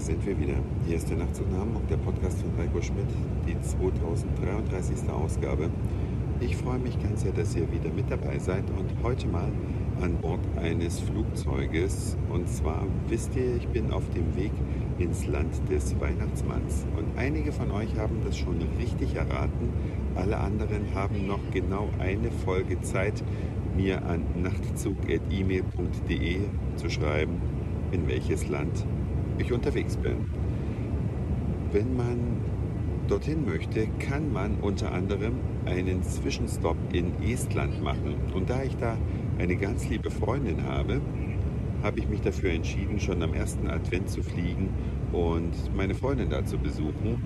sind wir wieder. Hier ist der Nachtzug nach Hamburg, der Podcast von Heiko Schmidt, die 2033. Ausgabe. Ich freue mich ganz sehr, dass ihr wieder mit dabei seid und heute mal an Bord eines Flugzeuges. Und zwar wisst ihr, ich bin auf dem Weg ins Land des Weihnachtsmanns. Und einige von euch haben das schon richtig erraten. Alle anderen haben noch genau eine Folge Zeit, mir an nachtzug.email.de zu schreiben, in welches Land ich unterwegs bin. Wenn man dorthin möchte, kann man unter anderem einen Zwischenstopp in Estland machen. Und da ich da eine ganz liebe Freundin habe, habe ich mich dafür entschieden, schon am ersten Advent zu fliegen und meine Freundin da zu besuchen.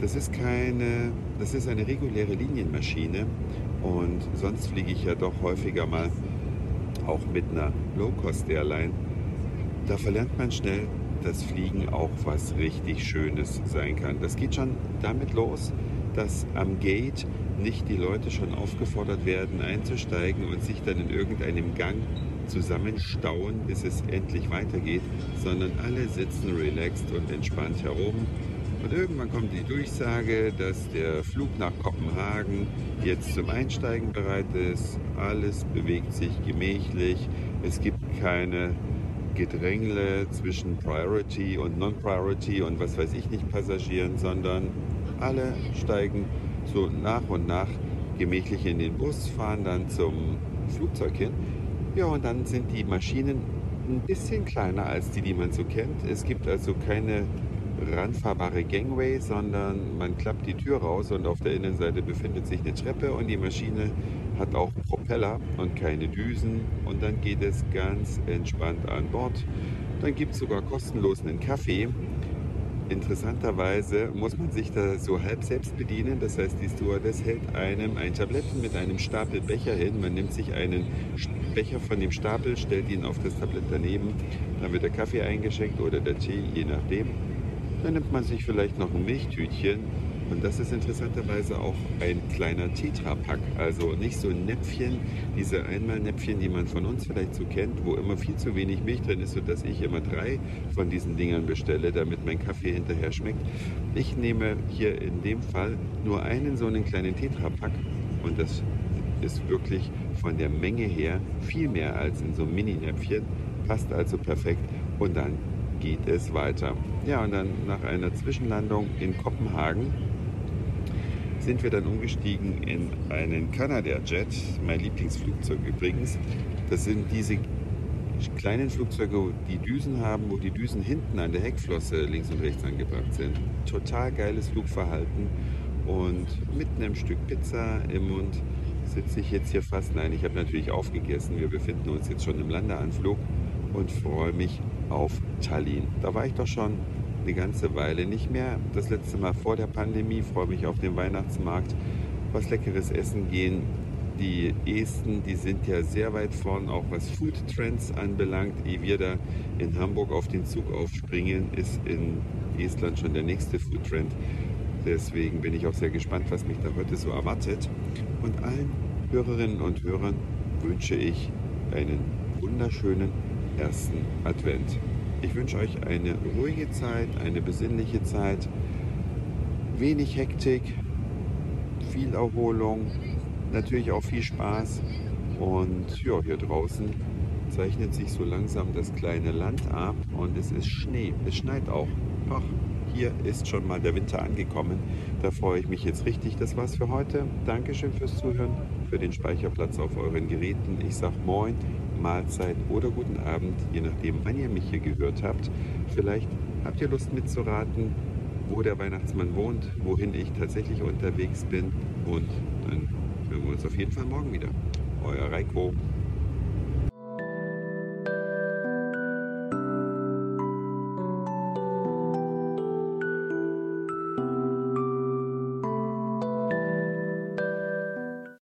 Das ist keine, das ist eine reguläre Linienmaschine und sonst fliege ich ja doch häufiger mal auch mit einer Low-Cost-Airline. Da verlernt man schnell, dass Fliegen auch was richtig Schönes sein kann. Das geht schon damit los, dass am Gate nicht die Leute schon aufgefordert werden, einzusteigen und sich dann in irgendeinem Gang zusammenstauen, bis es endlich weitergeht, sondern alle sitzen relaxed und entspannt herum. Und irgendwann kommt die Durchsage, dass der Flug nach Kopenhagen jetzt zum Einsteigen bereit ist. Alles bewegt sich gemächlich. Es gibt keine Gedrängle zwischen Priority und Non-Priority und was weiß ich nicht Passagieren, sondern alle steigen so nach und nach gemächlich in den Bus, fahren dann zum Flugzeug hin. Ja, und dann sind die Maschinen ein bisschen kleiner als die, die man so kennt. Es gibt also keine ranfahrbare Gangway, sondern man klappt die Tür raus und auf der Innenseite befindet sich eine Treppe und die Maschine hat auch Propeller und keine Düsen und dann geht es ganz entspannt an Bord. Dann gibt es sogar kostenlos einen Kaffee. Interessanterweise muss man sich da so halb selbst bedienen. Das heißt, die Stewardess hält einem ein Tablett mit einem Stapel Becher hin. Man nimmt sich einen Becher von dem Stapel, stellt ihn auf das Tablett daneben. Dann wird der Kaffee eingeschenkt oder der Tee, je nachdem. Dann nimmt man sich vielleicht noch ein Milchtütchen und das ist interessanterweise auch ein kleiner Tetrapack, also nicht so ein Näpfchen, diese Einmalnäpfchen, die man von uns vielleicht so kennt, wo immer viel zu wenig Milch drin ist, sodass ich immer drei von diesen Dingern bestelle, damit mein Kaffee hinterher schmeckt. Ich nehme hier in dem Fall nur einen so einen kleinen Tetrapack und das ist wirklich von der Menge her viel mehr als in so einem Mini-Näpfchen, passt also perfekt und dann geht es weiter. Ja, und dann nach einer Zwischenlandung in Kopenhagen sind wir dann umgestiegen in einen Canadair Jet, mein Lieblingsflugzeug übrigens. Das sind diese kleinen Flugzeuge, die Düsen haben, wo die Düsen hinten an der Heckflosse links und rechts angebracht sind. Total geiles Flugverhalten und mit einem Stück Pizza im Mund sitze ich jetzt hier fast. Nein, ich habe natürlich aufgegessen. Wir befinden uns jetzt schon im Landeanflug und freue mich auf Tallinn. Da war ich doch schon eine ganze Weile nicht mehr. Das letzte Mal vor der Pandemie freue mich auf den Weihnachtsmarkt, was leckeres Essen gehen. Die Esten, die sind ja sehr weit vorn, auch was Food Trends anbelangt. Ehe wir da in Hamburg auf den Zug aufspringen, ist in Estland schon der nächste Food Trend. Deswegen bin ich auch sehr gespannt, was mich da heute so erwartet. Und allen Hörerinnen und Hörern wünsche ich einen wunderschönen ersten Advent. Ich wünsche euch eine ruhige Zeit, eine besinnliche Zeit, wenig Hektik, viel Erholung, natürlich auch viel Spaß. Und ja, hier draußen zeichnet sich so langsam das kleine Land ab und es ist Schnee. Es schneit auch. Ach, hier ist schon mal der Winter angekommen. Da freue ich mich jetzt richtig. Das war's für heute. Dankeschön fürs Zuhören, für den Speicherplatz auf euren Geräten. Ich sag Moin Mahlzeit oder guten Abend, je nachdem, wann ihr mich hier gehört habt. Vielleicht habt ihr Lust mitzuraten, wo der Weihnachtsmann wohnt, wohin ich tatsächlich unterwegs bin. Und dann hören wir uns auf jeden Fall morgen wieder. Euer Reiko.